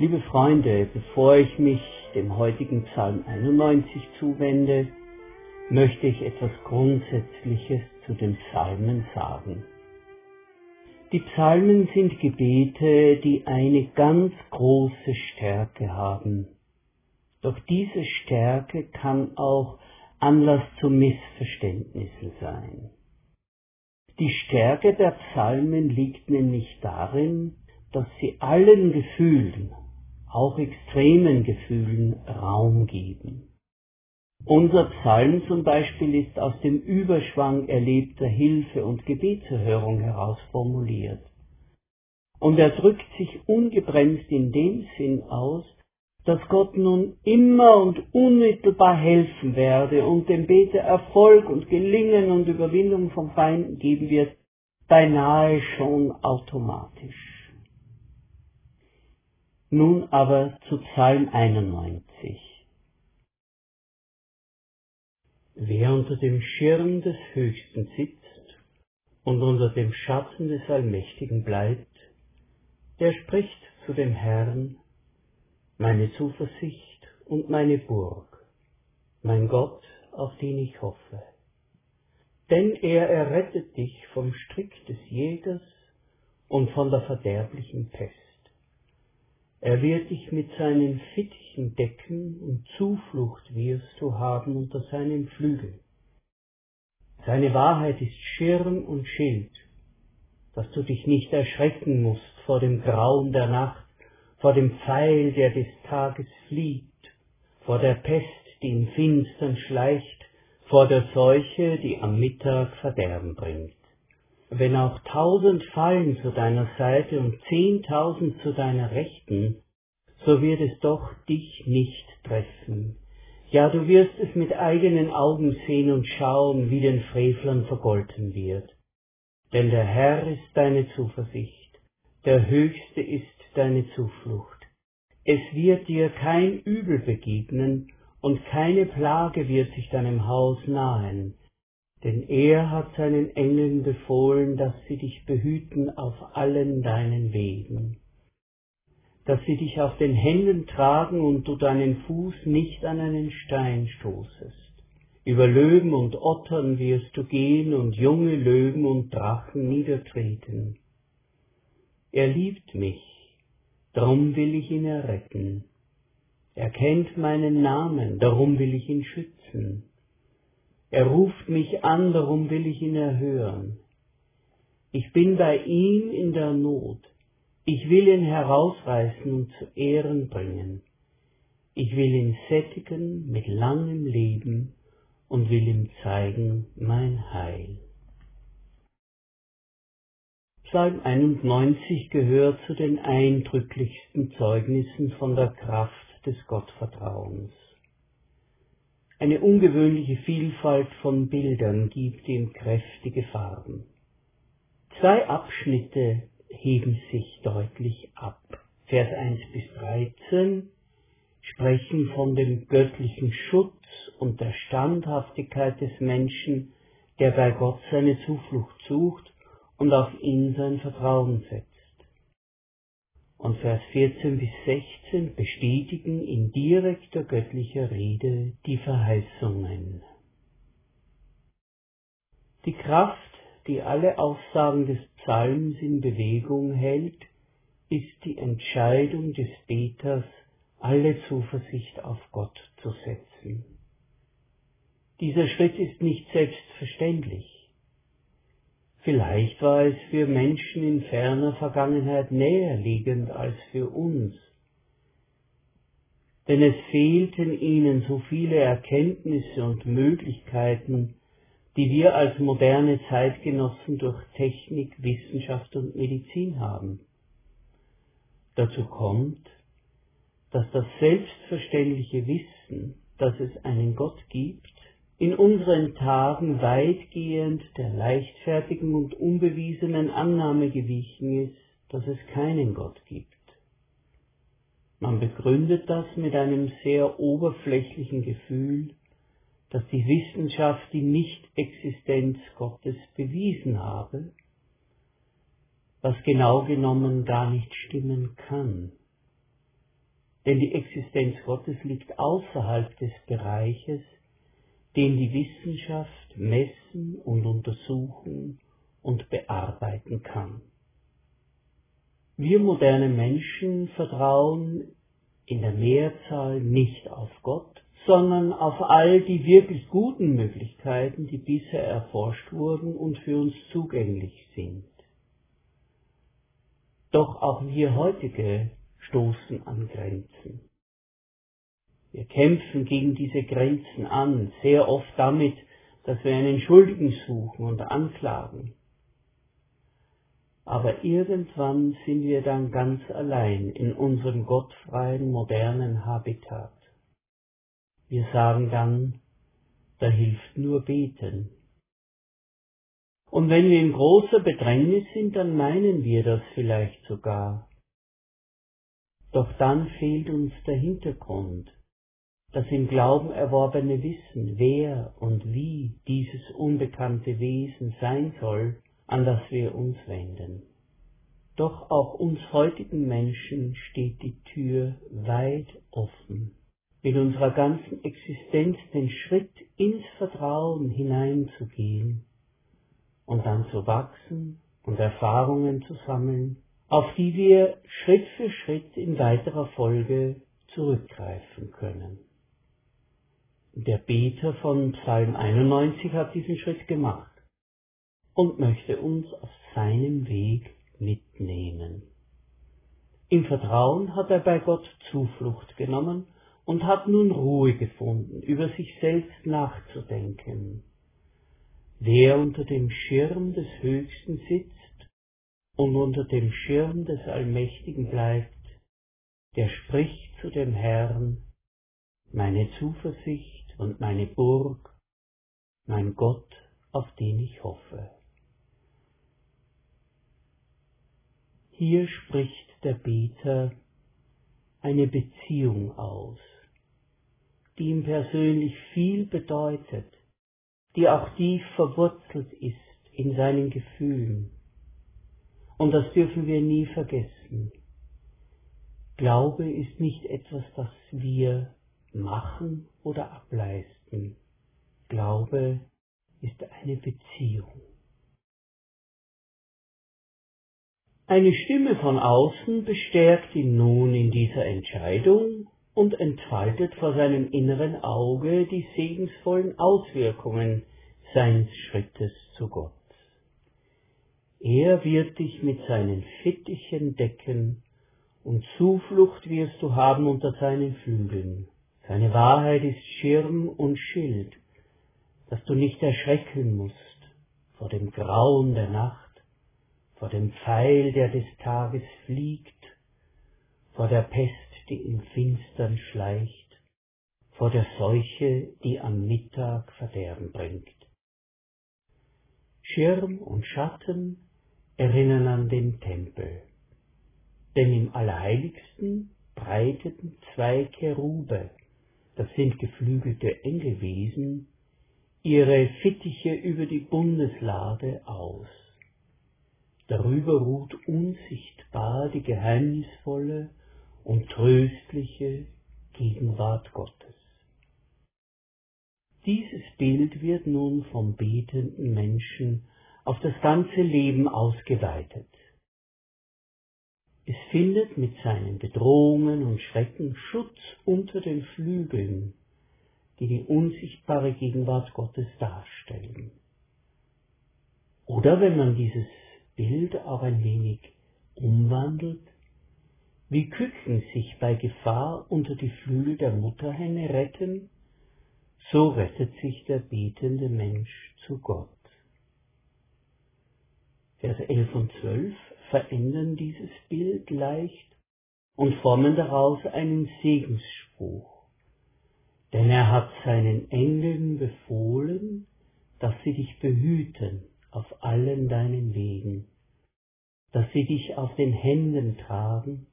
Liebe Freunde, bevor ich mich dem heutigen Psalm 91 zuwende, möchte ich etwas Grundsätzliches zu den Psalmen sagen. Die Psalmen sind Gebete, die eine ganz große Stärke haben. Doch diese Stärke kann auch Anlass zu Missverständnissen sein. Die Stärke der Psalmen liegt nämlich darin, dass sie allen Gefühlen, auch extremen Gefühlen, Raum geben. Unser Psalm zum Beispiel ist aus dem Überschwang erlebter Hilfe und Gebetserhörung heraus formuliert. Und er drückt sich ungebremst in dem Sinn aus, dass Gott nun immer und unmittelbar helfen werde und dem Beter Erfolg und Gelingen und Überwindung von Feinden geben wird, beinahe schon automatisch. Nun aber zu Psalm 91. Wer unter dem Schirm des Höchsten sitzt und unter dem Schatten des Allmächtigen bleibt, der spricht zu dem Herrn, meine Zuversicht und meine Burg, mein Gott, auf den ich hoffe. Denn er errettet dich vom Strick des Jägers und von der verderblichen Pest. Er wird dich mit seinen Fittichen decken und Zuflucht wirst du haben unter seinem Flügel. Seine Wahrheit ist Schirm und Schild, dass du dich nicht erschrecken musst vor dem Grauen der Nacht, vor dem Pfeil, der des Tages flieht, vor der Pest, die im Finstern schleicht, vor der Seuche, die am Mittag Verderben bringt. Wenn auch tausend fallen zu deiner Seite und zehntausend zu deiner Rechten, so wird es doch dich nicht treffen. Ja, du wirst es mit eigenen Augen sehen und schauen, wie den Frevlern vergolten wird. Denn der Herr ist deine Zuversicht, der Höchste ist deine Zuflucht. Es wird dir kein Übel begegnen, und keine Plage wird sich deinem Haus nahen, denn er hat seinen Engeln befohlen, dass sie dich behüten auf allen deinen Wegen, dass sie dich auf den Händen tragen und du deinen Fuß nicht an einen Stein stoßest. Über Löwen und Ottern wirst du gehen und junge Löwen und Drachen niedertreten. Er liebt mich, darum will ich ihn erretten. Er kennt meinen Namen, darum will ich ihn schützen. Er ruft mich an, darum will ich ihn erhören. Ich bin bei ihm in der Not. Ich will ihn herausreißen und zu Ehren bringen. Ich will ihn sättigen mit langem Leben und will ihm zeigen mein Heil. Psalm 91 gehört zu den eindrücklichsten Zeugnissen von der Kraft des Gottvertrauens. Eine ungewöhnliche Vielfalt von Bildern gibt ihm kräftige Farben. Zwei Abschnitte heben sich deutlich ab. Vers 1 bis 13 sprechen von dem göttlichen Schutz und der Standhaftigkeit des Menschen, der bei Gott seine Zuflucht sucht und auf ihn sein Vertrauen setzt und Vers 14 bis 16 bestätigen in direkter göttlicher Rede die Verheißungen. Die Kraft, die alle Aussagen des Psalms in Bewegung hält, ist die Entscheidung des Beters, alle Zuversicht auf Gott zu setzen. Dieser Schritt ist nicht selbstverständlich. Vielleicht war es für Menschen in ferner Vergangenheit näher liegend als für uns. Denn es fehlten ihnen so viele Erkenntnisse und Möglichkeiten, die wir als moderne Zeitgenossen durch Technik, Wissenschaft und Medizin haben. Dazu kommt, dass das selbstverständliche Wissen, dass es einen Gott gibt, in unseren Tagen weitgehend der leichtfertigen und unbewiesenen Annahme gewichen ist, dass es keinen Gott gibt. Man begründet das mit einem sehr oberflächlichen Gefühl, dass die Wissenschaft die Nichtexistenz Gottes bewiesen habe, was genau genommen gar nicht stimmen kann. denn die Existenz Gottes liegt außerhalb des Bereiches, den die Wissenschaft messen und untersuchen und bearbeiten kann. Wir moderne Menschen vertrauen in der Mehrzahl nicht auf Gott, sondern auf all die wirklich guten Möglichkeiten, die bisher erforscht wurden und für uns zugänglich sind. Doch auch wir heutige stoßen an Grenzen. Wir kämpfen gegen diese Grenzen an, sehr oft damit, dass wir einen Schuldigen suchen und anklagen. Aber irgendwann sind wir dann ganz allein in unserem gottfreien, modernen Habitat. Wir sagen dann, da hilft nur beten. Und wenn wir in großer Bedrängnis sind, dann meinen wir das vielleicht sogar. Doch dann fehlt uns der Hintergrund, das im Glauben erworbene Wissen, wer und wie dieses unbekannte Wesen sein soll, an das wir uns wenden. Doch auch uns heutigen Menschen steht die Tür weit offen, mit unserer ganzen Existenz den Schritt ins Vertrauen hineinzugehen und dann zu wachsen und Erfahrungen zu sammeln, auf die wir Schritt für Schritt in weiterer Folge zurückgreifen können. Der Beter von Psalm 91 hat diesen Schritt gemacht und möchte uns auf seinem Weg mitnehmen. Im Vertrauen hat er bei Gott Zuflucht genommen und hat nun Ruhe gefunden, über sich selbst nachzudenken. Wer unter dem Schirm des Höchsten sitzt und unter dem Schirm des Allmächtigen bleibt, der spricht zu dem Herrn, meine Zuversicht und meine Burg, mein Gott, auf den ich hoffe. Hier spricht der Beter eine Beziehung aus, die ihm persönlich viel bedeutet, die auch tief verwurzelt ist in seinen Gefühlen. Und das dürfen wir nie vergessen. Glaube ist nicht etwas, das wir machen oder ableisten. Glaube ist eine Beziehung. Eine Stimme von außen bestärkt ihn nun in dieser Entscheidung und entfaltet vor seinem inneren Auge die segensvollen Auswirkungen seines Schrittes zu Gott. Er wird dich mit seinen Fittichen decken und Zuflucht wirst du haben unter seinen Flügeln. Seine Wahrheit ist Schirm und Schild, dass du nicht erschrecken musst vor dem Grauen der Nacht, vor dem Pfeil, der des Tages fliegt, vor der Pest, die im Finstern schleicht, vor der Seuche, die am Mittag Verderben bringt. Schirm und Schatten erinnern an den Tempel, denn im Allerheiligsten breiteten zwei Cherube das sind geflügelte Engelwesen, ihre Fittiche über die Bundeslade aus. Darüber ruht unsichtbar die geheimnisvolle und tröstliche Gegenwart Gottes. Dieses Bild wird nun vom betenden Menschen auf das ganze Leben ausgeweitet. Es findet mit seinen Bedrohungen und Schrecken Schutz unter den Flügeln, die die unsichtbare Gegenwart Gottes darstellen. Oder wenn man dieses Bild auch ein wenig umwandelt, wie Küken sich bei Gefahr unter die Flügel der Mutterhenne retten, so rettet sich der betende Mensch zu Gott. Vers 11 und 12 verändern dieses Bild leicht und formen daraus einen Segensspruch. Denn er hat seinen Engeln befohlen, dass sie dich behüten auf allen deinen Wegen, dass sie dich auf den Händen tragen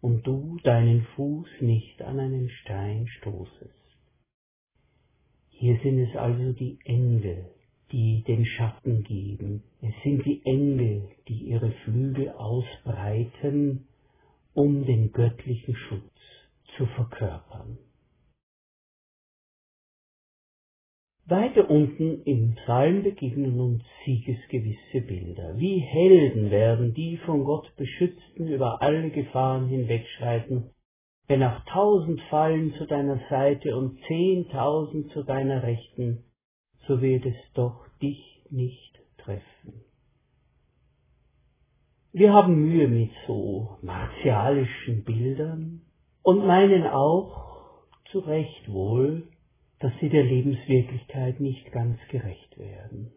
und du deinen Fuß nicht an einen Stein stoßest. Hier sind es also die Engel, die den Schatten geben. Es sind die Engel, die ihre Flügel ausbreiten, um den göttlichen Schutz zu verkörpern. Weiter unten im Psalm begegnen uns siegesgewisse Bilder. Wie Helden werden die von Gott beschützten über alle Gefahren hinwegschreiten, wenn auch tausend fallen zu deiner Seite und zehntausend zu deiner Rechten, so wird es doch dich nicht treffen. Wir haben Mühe mit so martialischen Bildern und meinen auch, zu Recht wohl, dass sie der Lebenswirklichkeit nicht ganz gerecht werden.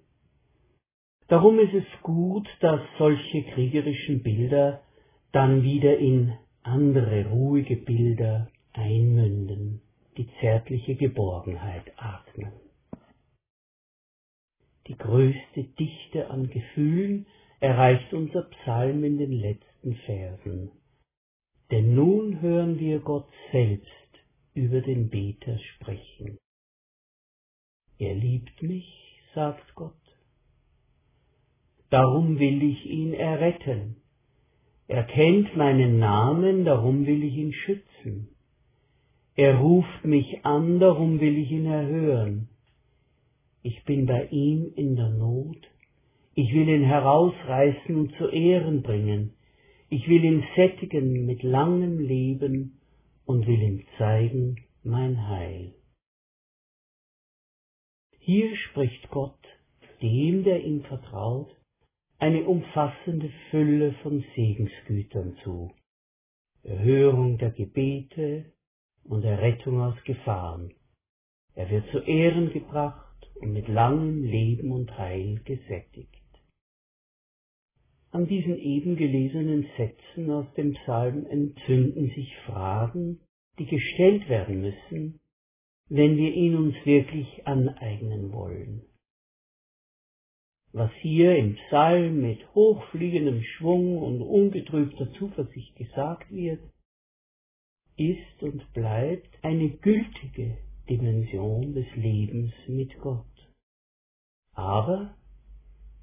Darum ist es gut, dass solche kriegerischen Bilder dann wieder in andere ruhige Bilder einmünden, die zärtliche Geborgenheit atmen. Die größte Dichte an Gefühlen erreicht unser Psalm in den letzten Versen. Denn nun hören wir Gott selbst über den Beter sprechen. Er liebt mich, sagt Gott. Darum will ich ihn erretten. Er kennt meinen Namen, darum will ich ihn schützen. Er ruft mich an, darum will ich ihn erhören. Ich bin bei ihm in der Not. Ich will ihn herausreißen und zu Ehren bringen. Ich will ihn sättigen mit langem Leben und will ihm zeigen mein Heil. Hier spricht Gott dem, der ihm vertraut, eine umfassende Fülle von Segensgütern zu. Erhörung der Gebete und Errettung aus Gefahren. Er wird zu Ehren gebracht und mit langem Leben und Heil gesättigt. An diesen eben gelesenen Sätzen aus dem Psalm entzünden sich Fragen, die gestellt werden müssen, wenn wir ihn uns wirklich aneignen wollen. Was hier im Psalm mit hochfliegendem Schwung und ungetrübter Zuversicht gesagt wird, ist und bleibt eine gültige Dimension des Lebens mit Gott. Aber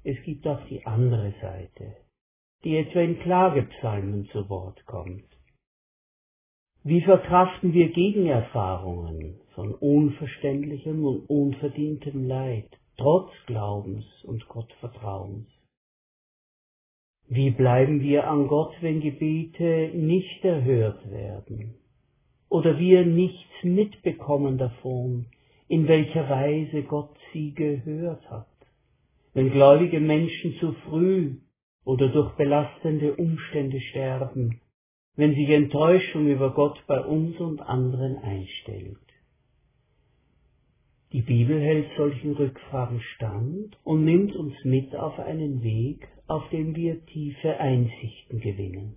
es gibt auch die andere Seite, die etwa in Klagepsalmen zu Wort kommt. Wie verkraften wir Gegenerfahrungen von unverständlichem und unverdientem Leid, trotz Glaubens und Gottvertrauens? Wie bleiben wir an Gott, wenn Gebete nicht erhört werden? Oder wir nichts mitbekommen davon, in welcher Weise Gott sie gehört hat? Wenn gläubige Menschen zu früh oder durch belastende Umstände sterben, wenn sich Enttäuschung über Gott bei uns und anderen einstellt. Die Bibel hält solchen Rückfragen stand und nimmt uns mit auf einen Weg, auf dem wir tiefe Einsichten gewinnen.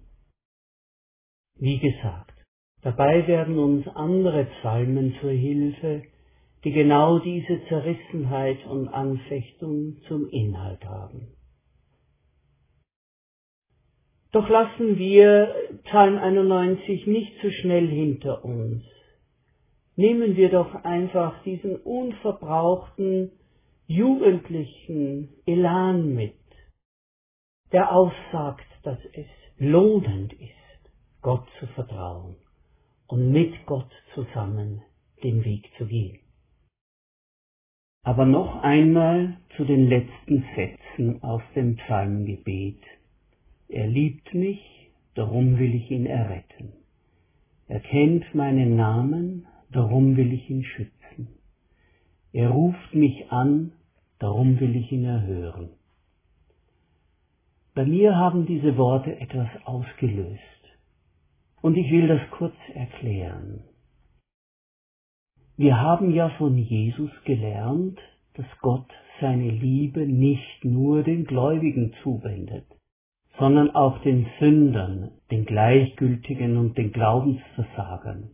Wie gesagt, dabei werden uns andere Psalmen zur Hilfe, die genau diese Zerrissenheit und Anfechtung zum Inhalt haben. Doch lassen wir Psalm 91 nicht zu schnell hinter uns. Nehmen wir doch einfach diesen unverbrauchten, jugendlichen Elan mit, der aussagt, dass es lohnend ist, Gott zu vertrauen und mit Gott zusammen den Weg zu gehen. Aber noch einmal zu den letzten Sätzen aus dem Psalmgebet. Er liebt mich, darum will ich ihn erretten. Er kennt meinen Namen, darum will ich ihn schützen. Er ruft mich an, darum will ich ihn erhören. Bei mir haben diese Worte etwas ausgelöst. Und ich will das kurz erklären. Wir haben ja von Jesus gelernt, dass Gott seine Liebe nicht nur den Gläubigen zuwendet, sondern auch den Sündern, den Gleichgültigen und den Glaubensversagern.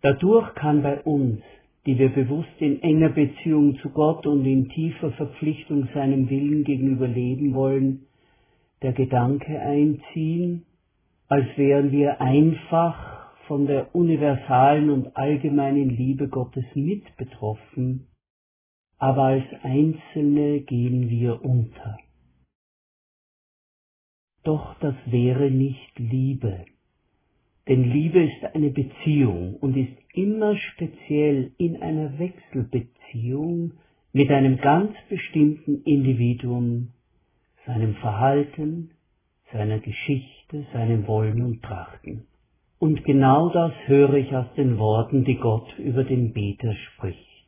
Dadurch kann bei uns, die wir bewusst in enger Beziehung zu Gott und in tiefer Verpflichtung seinem Willen gegenüber leben wollen, der Gedanke einziehen, als wären wir einfach von der universalen und allgemeinen Liebe Gottes mit betroffen, aber als Einzelne gehen wir unter. Doch das wäre nicht Liebe, Denn Liebe ist eine Beziehung und ist immer speziell in einer Wechselbeziehung mit einem ganz bestimmten Individuum, seinem Verhalten, seiner Geschichte, seinem Wollen und Trachten. Und genau das höre ich aus den Worten, die Gott über den Beter spricht.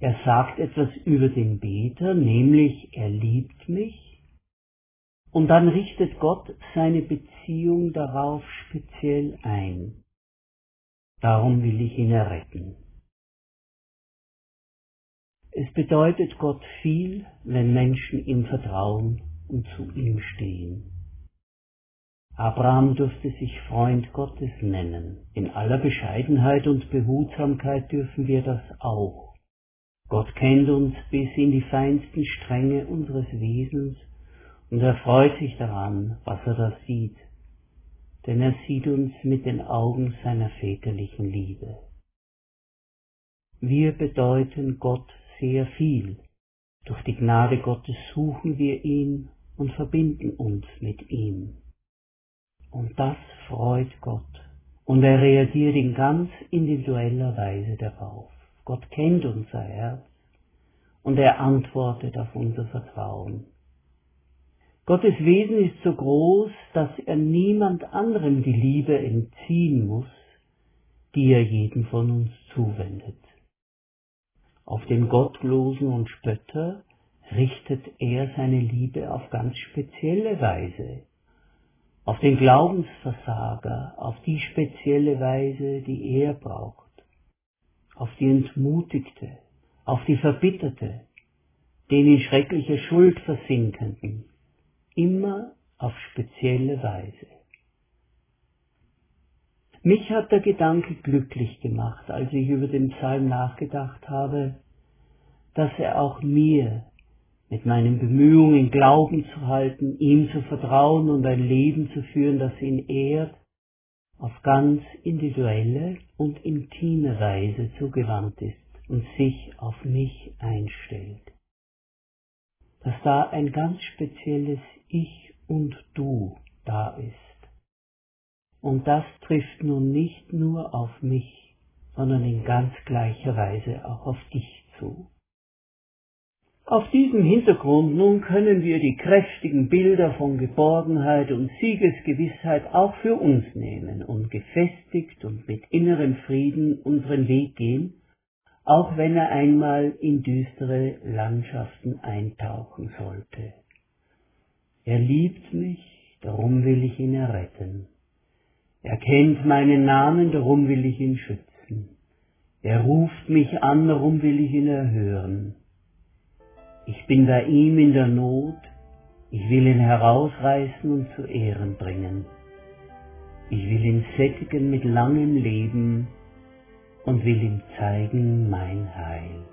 Er sagt etwas über den Beter, nämlich er liebt mich, und dann richtet Gott seine Beziehung darauf speziell ein. Darum will ich ihn erretten. Es bedeutet Gott viel, wenn Menschen ihm vertrauen und zu ihm stehen. Abraham durfte sich Freund Gottes nennen. In aller Bescheidenheit und Behutsamkeit dürfen wir das auch. Gott kennt uns bis in die feinsten Stränge unseres Wesens und er freut sich daran, was er da sieht, denn er sieht uns mit den Augen seiner väterlichen Liebe. Wir bedeuten Gott sehr viel. Durch die Gnade Gottes suchen wir ihn und verbinden uns mit ihm. Und das freut Gott. Und er reagiert in ganz individueller Weise darauf. Gott kennt unser Herz und er antwortet auf unser Vertrauen. Gottes Wesen ist so groß, dass er niemand anderem die Liebe entziehen muss, die er jedem von uns zuwendet. Auf den Gottlosen und Spötter richtet er seine Liebe auf ganz spezielle Weise auf den Glaubensversager, auf die spezielle Weise, die er braucht, auf die Entmutigte, auf die Verbitterte, den in schreckliche Schuld versinkenden, immer auf spezielle Weise. Mich hat der Gedanke glücklich gemacht, als ich über den Psalm nachgedacht habe, dass er auch mir mit meinen Bemühungen Glauben zu halten, ihm zu vertrauen und ein Leben zu führen, das ihn ehrt, auf ganz individuelle und intime Weise zugewandt ist und sich auf mich einstellt. Dass da ein ganz spezielles Ich und Du da ist. Und das trifft nun nicht nur auf mich, sondern in ganz gleicher Weise auch auf dich zu. Auf diesem Hintergrund nun können wir die kräftigen Bilder von Geborgenheit und Siegesgewissheit auch für uns nehmen und gefestigt und mit innerem Frieden unseren Weg gehen, auch wenn er einmal in düstere Landschaften eintauchen sollte. Er liebt mich, darum will ich ihn erretten. Er kennt meinen Namen, darum will ich ihn schützen. Er ruft mich an, darum will ich ihn erhören. Ich bin bei ihm in der Not, ich will ihn herausreißen und zu Ehren bringen. Ich will ihn sättigen mit langem Leben und will ihm zeigen mein Heil.